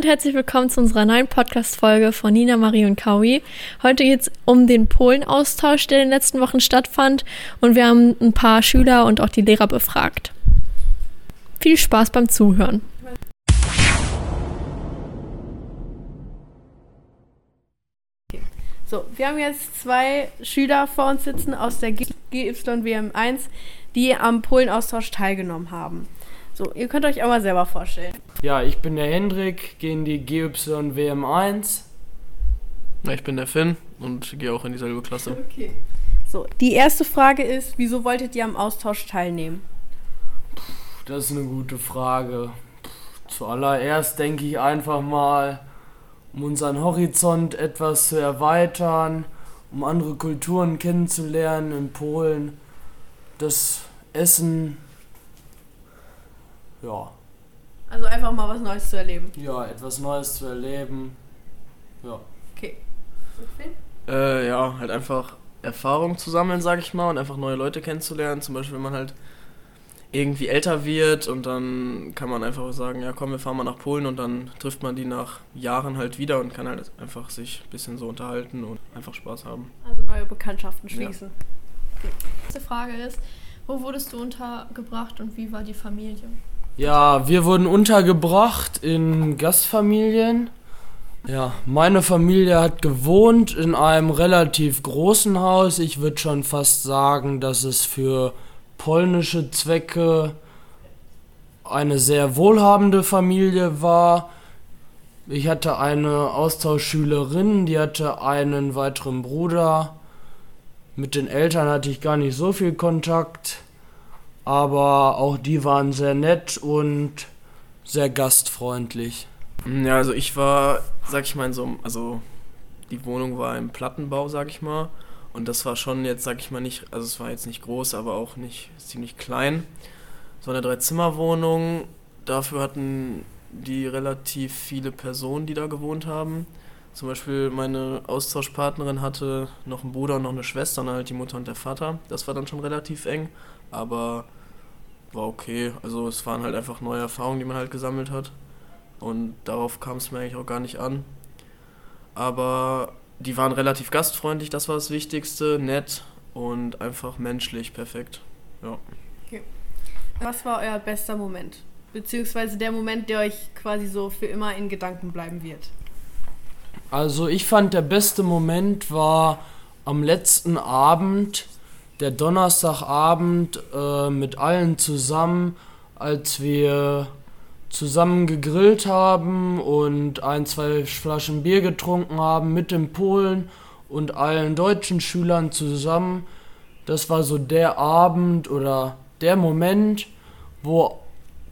und herzlich willkommen zu unserer neuen Podcast-Folge von Nina, Marie und Kaui. Heute geht es um den Polen-Austausch, der in den letzten Wochen stattfand und wir haben ein paar Schüler und auch die Lehrer befragt. Viel Spaß beim Zuhören. So, wir haben jetzt zwei Schüler vor uns sitzen aus der GYWM1, die am Polen-Austausch teilgenommen haben. So, ihr könnt euch auch mal selber vorstellen. Ja, ich bin der Hendrik, gehe in die GYWM1. Ja, ich bin der Finn und gehe auch in dieselbe Klasse. Okay. So, die erste Frage ist, wieso wolltet ihr am Austausch teilnehmen? Das ist eine gute Frage. Zuallererst denke ich einfach mal, um unseren Horizont etwas zu erweitern, um andere Kulturen kennenzulernen in Polen, das Essen, ja. Also einfach mal was Neues zu erleben. Ja, etwas Neues zu erleben. Ja. Okay. Äh, ja, halt einfach Erfahrung zu sammeln, sag ich mal, und einfach neue Leute kennenzulernen. Zum Beispiel, wenn man halt irgendwie älter wird und dann kann man einfach sagen, ja komm, wir fahren mal nach Polen und dann trifft man die nach Jahren halt wieder und kann halt einfach sich ein bisschen so unterhalten und einfach Spaß haben. Also neue Bekanntschaften schließen. Ja. Okay. Die nächste Frage ist, wo wurdest du untergebracht und wie war die Familie? Ja, wir wurden untergebracht in Gastfamilien. Ja, meine Familie hat gewohnt in einem relativ großen Haus. Ich würde schon fast sagen, dass es für polnische Zwecke eine sehr wohlhabende Familie war. Ich hatte eine Austauschschülerin, die hatte einen weiteren Bruder. Mit den Eltern hatte ich gar nicht so viel Kontakt, aber auch die waren sehr nett und sehr gastfreundlich. Ja, also ich war, sag ich mal, in so einem, also die Wohnung war im Plattenbau, sag ich mal. Und das war schon jetzt, sag ich mal, nicht, also es war jetzt nicht groß, aber auch nicht ziemlich klein. So eine Dreizimmerwohnung. Dafür hatten die relativ viele Personen, die da gewohnt haben. Zum Beispiel meine Austauschpartnerin hatte noch einen Bruder und noch eine Schwester, und halt die Mutter und der Vater. Das war dann schon relativ eng, aber war okay. Also es waren halt einfach neue Erfahrungen, die man halt gesammelt hat. Und darauf kam es mir eigentlich auch gar nicht an. Aber die waren relativ gastfreundlich, das war das Wichtigste, nett und einfach menschlich perfekt. Ja. Okay. Was war euer bester Moment? Beziehungsweise der Moment, der euch quasi so für immer in Gedanken bleiben wird? Also ich fand der beste Moment war am letzten Abend, der Donnerstagabend äh, mit allen zusammen, als wir zusammen gegrillt haben und ein, zwei Flaschen Bier getrunken haben mit den Polen und allen deutschen Schülern zusammen. Das war so der Abend oder der Moment, wo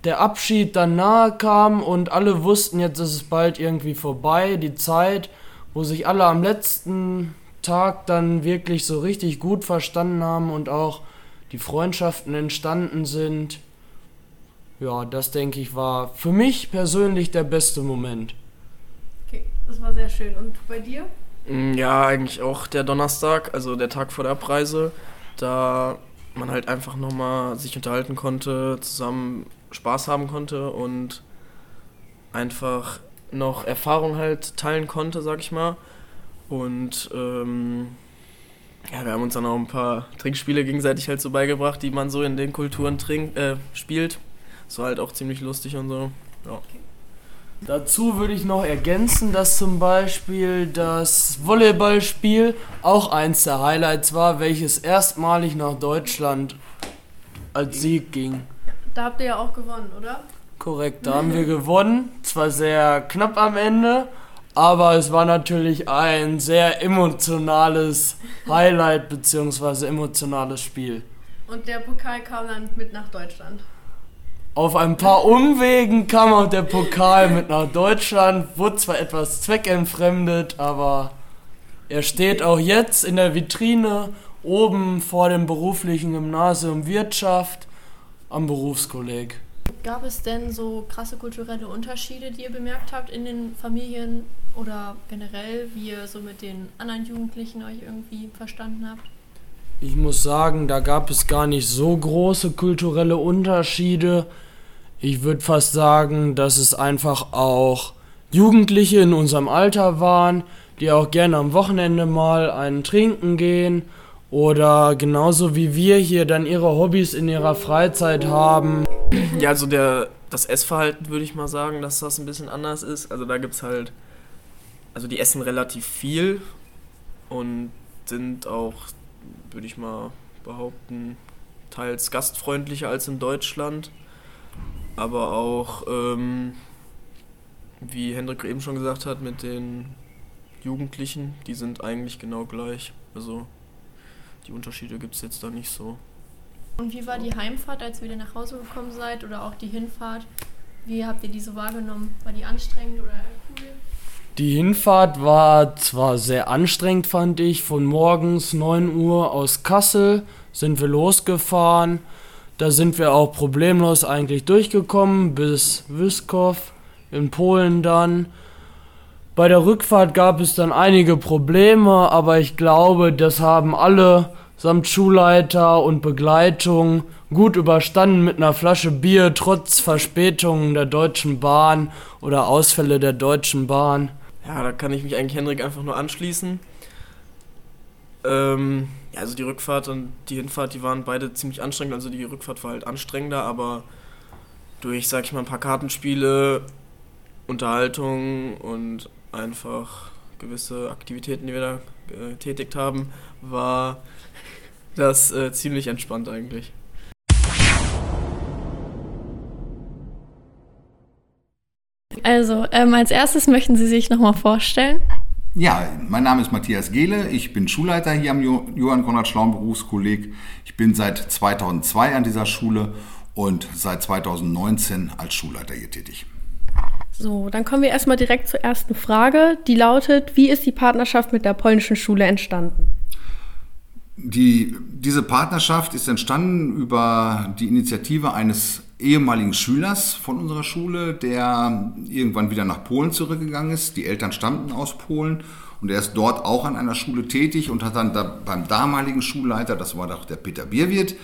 der Abschied dann nahe kam und alle wussten, jetzt ist es bald irgendwie vorbei, die Zeit, wo sich alle am letzten Tag dann wirklich so richtig gut verstanden haben und auch die Freundschaften entstanden sind ja, das denke ich war für mich persönlich der beste Moment. Okay, das war sehr schön. Und bei dir? Mm, ja, eigentlich auch der Donnerstag, also der Tag vor der Abreise, da man halt einfach nochmal sich unterhalten konnte, zusammen Spaß haben konnte und einfach noch Erfahrung halt teilen konnte, sag ich mal. Und ähm, ja, wir haben uns dann auch ein paar Trinkspiele gegenseitig halt so beigebracht, die man so in den Kulturen trink, äh, spielt. Das war halt auch ziemlich lustig und so. Ja. Dazu würde ich noch ergänzen, dass zum Beispiel das Volleyballspiel auch eins der Highlights war, welches erstmalig nach Deutschland als Sieg ging. Da habt ihr ja auch gewonnen, oder? Korrekt, da haben wir gewonnen. Zwar sehr knapp am Ende, aber es war natürlich ein sehr emotionales Highlight bzw. emotionales Spiel. Und der Pokal kam dann mit nach Deutschland. Auf ein paar Umwegen kam auch der Pokal mit nach Deutschland, wurde zwar etwas zweckentfremdet, aber er steht auch jetzt in der Vitrine oben vor dem beruflichen Gymnasium Wirtschaft am Berufskolleg. Gab es denn so krasse kulturelle Unterschiede, die ihr bemerkt habt in den Familien oder generell, wie ihr so mit den anderen Jugendlichen euch irgendwie verstanden habt? Ich muss sagen, da gab es gar nicht so große kulturelle Unterschiede. Ich würde fast sagen, dass es einfach auch Jugendliche in unserem Alter waren, die auch gerne am Wochenende mal einen trinken gehen oder genauso wie wir hier dann ihre Hobbys in ihrer Freizeit haben. Ja, also der, das Essverhalten würde ich mal sagen, dass das ein bisschen anders ist. Also da gibt es halt, also die essen relativ viel und sind auch, würde ich mal behaupten, teils gastfreundlicher als in Deutschland. Aber auch, ähm, wie Hendrik eben schon gesagt hat, mit den Jugendlichen, die sind eigentlich genau gleich. Also die Unterschiede gibt es jetzt da nicht so. Und wie war die Heimfahrt, als ihr wieder nach Hause gekommen seid oder auch die Hinfahrt? Wie habt ihr diese wahrgenommen? War die anstrengend oder cool? Die Hinfahrt war zwar sehr anstrengend, fand ich. Von morgens 9 Uhr aus Kassel sind wir losgefahren. Da sind wir auch problemlos eigentlich durchgekommen bis Wyskow in Polen dann. Bei der Rückfahrt gab es dann einige Probleme, aber ich glaube, das haben alle samt Schulleiter und Begleitung gut überstanden mit einer Flasche Bier trotz Verspätungen der Deutschen Bahn oder Ausfälle der Deutschen Bahn. Ja, da kann ich mich eigentlich Henrik einfach nur anschließen. Ähm, ja, also die Rückfahrt und die Hinfahrt, die waren beide ziemlich anstrengend. Also die Rückfahrt war halt anstrengender, aber durch, sag ich mal, ein paar Kartenspiele, Unterhaltung und einfach gewisse Aktivitäten, die wir da äh, getätigt haben, war das äh, ziemlich entspannt eigentlich. Also, ähm, als erstes möchten Sie sich nochmal vorstellen. Ja, mein Name ist Matthias Gehle. Ich bin Schulleiter hier am Johann Konrad Schlaun Berufskolleg. Ich bin seit 2002 an dieser Schule und seit 2019 als Schulleiter hier tätig. So, dann kommen wir erstmal direkt zur ersten Frage, die lautet, wie ist die Partnerschaft mit der polnischen Schule entstanden? Die, diese Partnerschaft ist entstanden über die Initiative eines ehemaligen Schülers von unserer Schule, der irgendwann wieder nach Polen zurückgegangen ist. Die Eltern stammten aus Polen und er ist dort auch an einer Schule tätig und hat dann da beim damaligen Schulleiter, das war doch der Peter Bierwirt,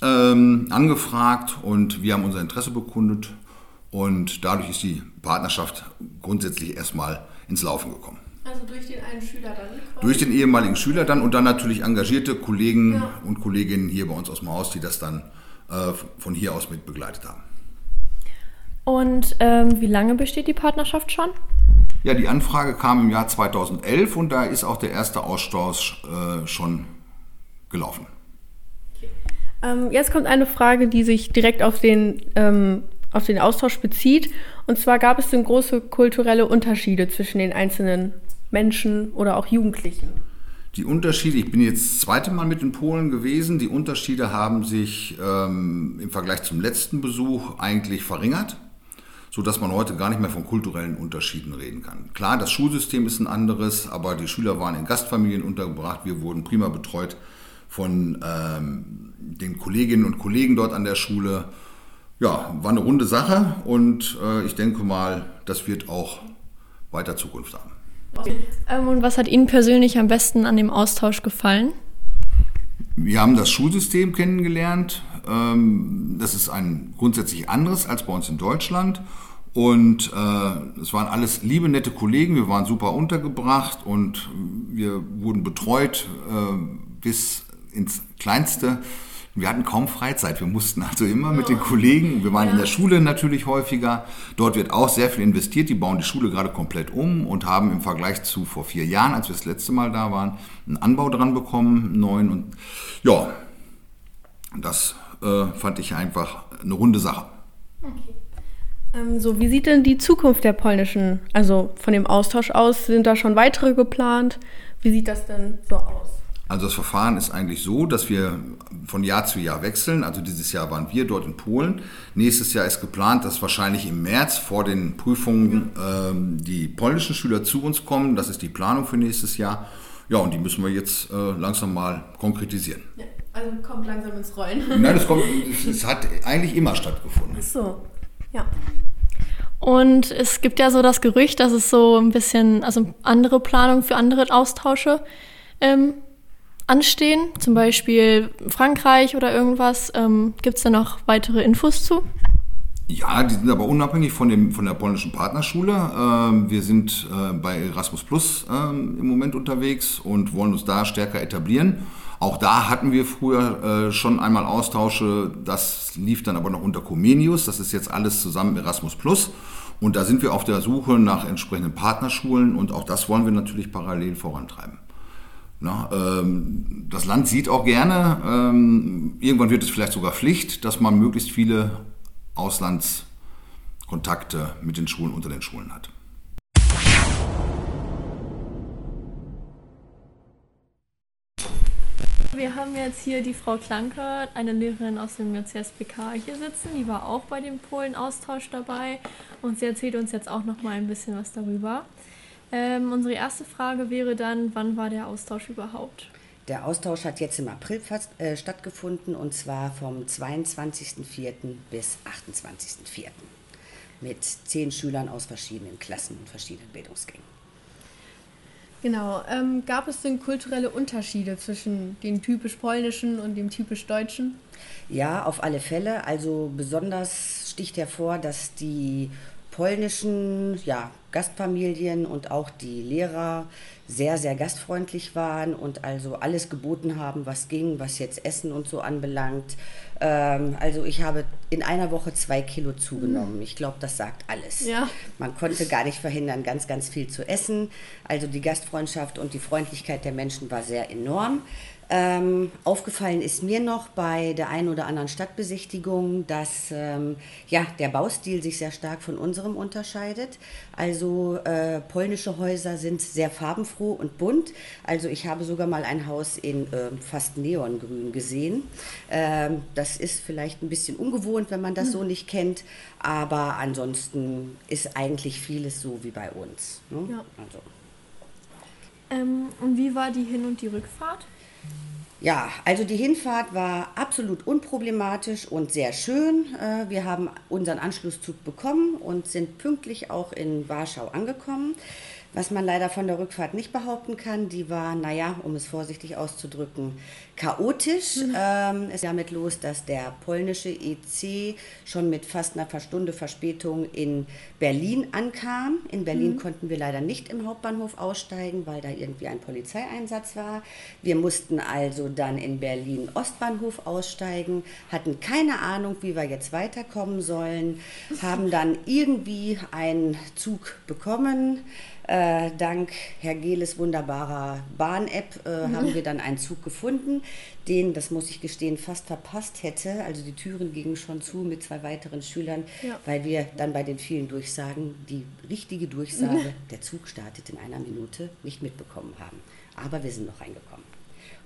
ähm, angefragt und wir haben unser Interesse bekundet und dadurch ist die Partnerschaft grundsätzlich erstmal ins Laufen gekommen. Also durch den einen Schüler dann? Quasi? Durch den ehemaligen Schüler dann und dann natürlich engagierte Kollegen ja. und Kolleginnen hier bei uns aus dem Haus, die das dann äh, von hier aus mit begleitet haben. Und ähm, wie lange besteht die Partnerschaft schon? Ja, die Anfrage kam im Jahr 2011 und da ist auch der erste Austausch äh, schon gelaufen. Okay. Ähm, jetzt kommt eine Frage, die sich direkt auf den ähm, auf den Austausch bezieht. Und zwar gab es denn große kulturelle Unterschiede zwischen den einzelnen Menschen oder auch Jugendlichen. Die Unterschiede, ich bin jetzt das zweite Mal mit in Polen gewesen, die Unterschiede haben sich ähm, im Vergleich zum letzten Besuch eigentlich verringert, sodass man heute gar nicht mehr von kulturellen Unterschieden reden kann. Klar, das Schulsystem ist ein anderes, aber die Schüler waren in Gastfamilien untergebracht, wir wurden prima betreut von ähm, den Kolleginnen und Kollegen dort an der Schule ja, war eine runde Sache und äh, ich denke mal, das wird auch weiter Zukunft haben. Ähm, und was hat Ihnen persönlich am besten an dem Austausch gefallen? Wir haben das Schulsystem kennengelernt. Ähm, das ist ein grundsätzlich anderes als bei uns in Deutschland. Und äh, es waren alles liebe, nette Kollegen. Wir waren super untergebracht und wir wurden betreut äh, bis ins Kleinste. Wir hatten kaum Freizeit. Wir mussten also immer mit den Kollegen, wir waren ja. in der Schule natürlich häufiger. Dort wird auch sehr viel investiert. Die bauen die Schule gerade komplett um und haben im Vergleich zu vor vier Jahren, als wir das letzte Mal da waren, einen Anbau dran bekommen, einen neuen. Und ja, das äh, fand ich einfach eine runde Sache. Okay. Ähm, so, wie sieht denn die Zukunft der polnischen, also von dem Austausch aus? Sind da schon weitere geplant? Wie sieht das denn so aus? Also das Verfahren ist eigentlich so, dass wir von Jahr zu Jahr wechseln. Also dieses Jahr waren wir dort in Polen. Nächstes Jahr ist geplant, dass wahrscheinlich im März vor den Prüfungen ähm, die polnischen Schüler zu uns kommen. Das ist die Planung für nächstes Jahr. Ja, und die müssen wir jetzt äh, langsam mal konkretisieren. Ja, also kommt langsam ins Rollen. Nein, das kommt, es hat eigentlich immer stattgefunden. Ach so, ja. Und es gibt ja so das Gerücht, dass es so ein bisschen, also andere Planungen für andere Austausche ähm, anstehen, zum Beispiel Frankreich oder irgendwas. Ähm, Gibt es da noch weitere Infos zu? Ja, die sind aber unabhängig von, dem, von der polnischen Partnerschule. Ähm, wir sind äh, bei Erasmus Plus ähm, im Moment unterwegs und wollen uns da stärker etablieren. Auch da hatten wir früher äh, schon einmal Austausche, das lief dann aber noch unter Comenius, das ist jetzt alles zusammen Erasmus Plus. Und da sind wir auf der Suche nach entsprechenden Partnerschulen und auch das wollen wir natürlich parallel vorantreiben. Na, ähm, das Land sieht auch gerne, ähm, irgendwann wird es vielleicht sogar Pflicht, dass man möglichst viele Auslandskontakte mit den Schulen unter den Schulen hat. Wir haben jetzt hier die Frau Klanke, eine Lehrerin aus dem CSPK hier sitzen. Die war auch bei dem Polen-Austausch dabei und sie erzählt uns jetzt auch noch mal ein bisschen was darüber. Ähm, unsere erste Frage wäre dann, wann war der Austausch überhaupt? Der Austausch hat jetzt im April fast, äh, stattgefunden und zwar vom 22.04. bis 28.04. mit zehn Schülern aus verschiedenen Klassen und verschiedenen Bildungsgängen. Genau. Ähm, gab es denn kulturelle Unterschiede zwischen dem typisch polnischen und dem typisch deutschen? Ja, auf alle Fälle. Also besonders sticht hervor, dass die polnischen ja, Gastfamilien und auch die Lehrer sehr, sehr gastfreundlich waren und also alles geboten haben, was ging, was jetzt Essen und so anbelangt. Ähm, also ich habe in einer Woche zwei Kilo zugenommen. Ich glaube, das sagt alles. Ja. Man konnte gar nicht verhindern, ganz, ganz viel zu essen. Also die Gastfreundschaft und die Freundlichkeit der Menschen war sehr enorm. Ähm, aufgefallen ist mir noch bei der einen oder anderen Stadtbesichtigung, dass ähm, ja, der Baustil sich sehr stark von unserem unterscheidet. Also äh, polnische Häuser sind sehr farbenfroh und bunt. Also ich habe sogar mal ein Haus in äh, fast Neongrün gesehen. Ähm, das ist vielleicht ein bisschen ungewohnt, wenn man das so nicht kennt. Aber ansonsten ist eigentlich vieles so wie bei uns. Ne? Ja. Also. Ähm, und wie war die Hin- und die Rückfahrt? Ja, also die Hinfahrt war absolut unproblematisch und sehr schön. Äh, Wir haben unseren Anschlusszug bekommen und sind pünktlich auch in Warschau angekommen. Was man leider von der Rückfahrt nicht behaupten kann, die war, naja, um es vorsichtig auszudrücken, chaotisch. Ähm, es ist damit los, dass der polnische EC schon mit fast einer Stunde Verspätung in Berlin ankam. In Berlin konnten wir leider nicht im Hauptbahnhof aussteigen, weil da irgendwie ein Polizeieinsatz war. Wir mussten also dann in Berlin Ostbahnhof aussteigen, hatten keine Ahnung, wie wir jetzt weiterkommen sollen, haben dann irgendwie einen Zug bekommen. Äh, dank Herr Gehles wunderbarer Bahn-App äh, haben wir dann einen Zug gefunden, den, das muss ich gestehen, fast verpasst hätte. Also die Türen gingen schon zu mit zwei weiteren Schülern, Ja. weil wir dann bei den vielen Durchsagen die richtige Durchsage, der Zug startet in einer Minute, nicht mitbekommen haben. Aber wir sind noch reingekommen.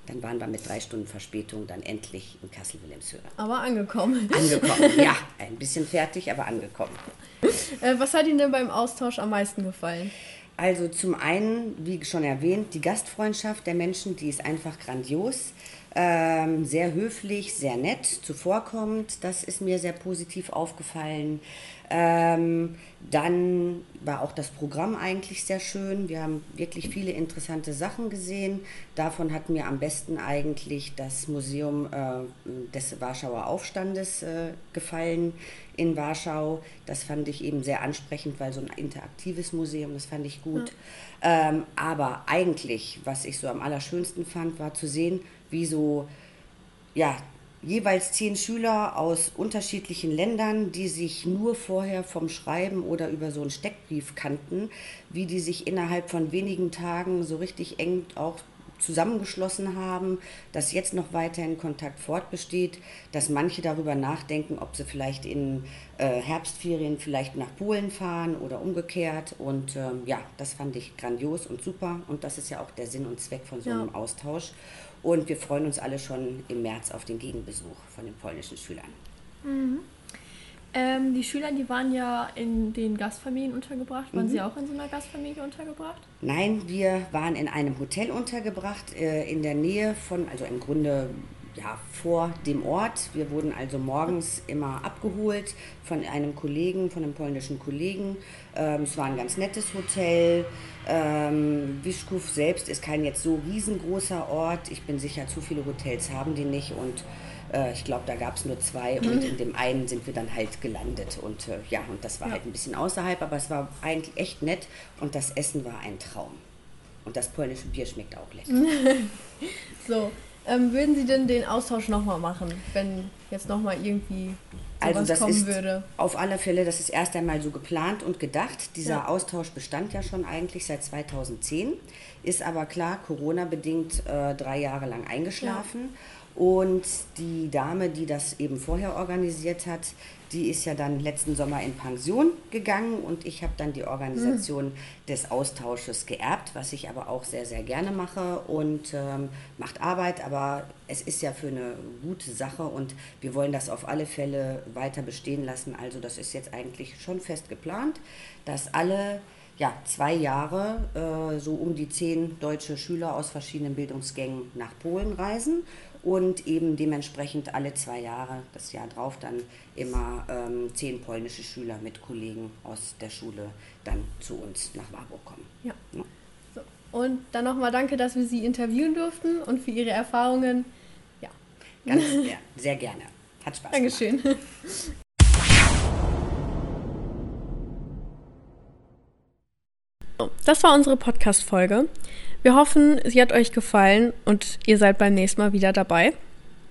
Dann waren wir mit drei Stunden Verspätung dann endlich in Kassel-Wilhelmshöhe. Aber angekommen. Angekommen, ja, ein bisschen fertig, aber angekommen. Äh, was hat Ihnen denn beim Austausch am meisten gefallen? Also zum einen, wie schon erwähnt, die Gastfreundschaft der Menschen, die ist einfach grandios. Ähm, sehr höflich, sehr nett, zuvorkommend. Das ist mir sehr positiv aufgefallen. Ähm, dann war auch das Programm eigentlich sehr schön. Wir haben wirklich viele interessante Sachen gesehen. Davon hat mir am besten eigentlich das Museum äh, des Warschauer Aufstandes äh, gefallen in Warschau. Das fand ich eben sehr ansprechend, weil so ein interaktives Museum, das fand ich gut. Ähm, aber eigentlich, was ich so am allerschönsten fand, war zu sehen, wie so ja, jeweils zehn Schüler aus unterschiedlichen Ländern, die sich nur vorher vom Schreiben oder über so einen Steckbrief kannten, wie die sich innerhalb von wenigen Tagen so richtig eng auch zusammengeschlossen haben, dass jetzt noch weiterhin Kontakt fortbesteht, dass manche darüber nachdenken, ob sie vielleicht in äh, Herbstferien vielleicht nach Polen fahren oder umgekehrt. Und ähm, ja, das fand ich grandios und super. Und das ist ja auch der Sinn und Zweck von so Ja. einem Austausch. Und wir freuen uns alle schon im März auf den Gegenbesuch von den polnischen Schülern. Ähm, die Schüler, die waren ja in den Gastfamilien untergebracht. Waren Mhm. Sie auch in so einer Gastfamilie untergebracht? Nein, wir waren in einem Hotel untergebracht, äh, in der Nähe von, also im Grunde ja, vor dem Ort. Wir wurden also morgens immer abgeholt von einem Kollegen, von einem polnischen Kollegen. Ähm, es war ein ganz nettes Hotel. Ähm, Wischkow selbst ist kein jetzt so riesengroßer Ort. Ich bin sicher, zu viele Hotels haben die nicht und Äh, ich glaube, da gab es nur zwei und in dem einen sind wir dann halt gelandet. Und äh, ja, und das war halt ein bisschen außerhalb, aber es war eigentlich echt nett und das Essen war ein Traum. Und das polnische Bier schmeckt auch lecker. So, ähm, würden Sie denn den Austausch nochmal machen, wenn jetzt nochmal irgendwie Also das ist würde? auf alle Fälle, das ist erst einmal so geplant und gedacht. Dieser Ja. Austausch bestand ja schon eigentlich seit 2010, ist aber klar Corona-bedingt äh, drei Jahre lang eingeschlafen. Und die Dame, die das eben vorher organisiert hat, die ist ja dann letzten Sommer in Pension gegangen und ich habe dann die Organisation des Austausches geerbt, was ich aber auch sehr, sehr gerne mache und ähm, macht Arbeit, aber es ist ja für eine gute Sache und wir wollen das auf alle Fälle weiter bestehen lassen. Also das ist jetzt eigentlich schon fest geplant, dass alle ja, zwei Jahre äh, so um die zehn deutsche Schüler aus verschiedenen Bildungsgängen nach Polen reisen und eben dementsprechend alle zwei Jahre, das Jahr drauf, dann immer ähm, zehn polnische Schüler mit Kollegen aus der Schule dann zu uns nach Warburg kommen. Ja. Ja. Und dann nochmal danke, dass wir Sie interviewen durften und für Ihre Erfahrungen. Ja, Ganz ja, sehr gerne. Hat Spaß gemacht. Dankeschön. Das war unsere Podcast-Folge. Wir hoffen, sie hat euch gefallen und ihr seid beim nächsten Mal wieder dabei.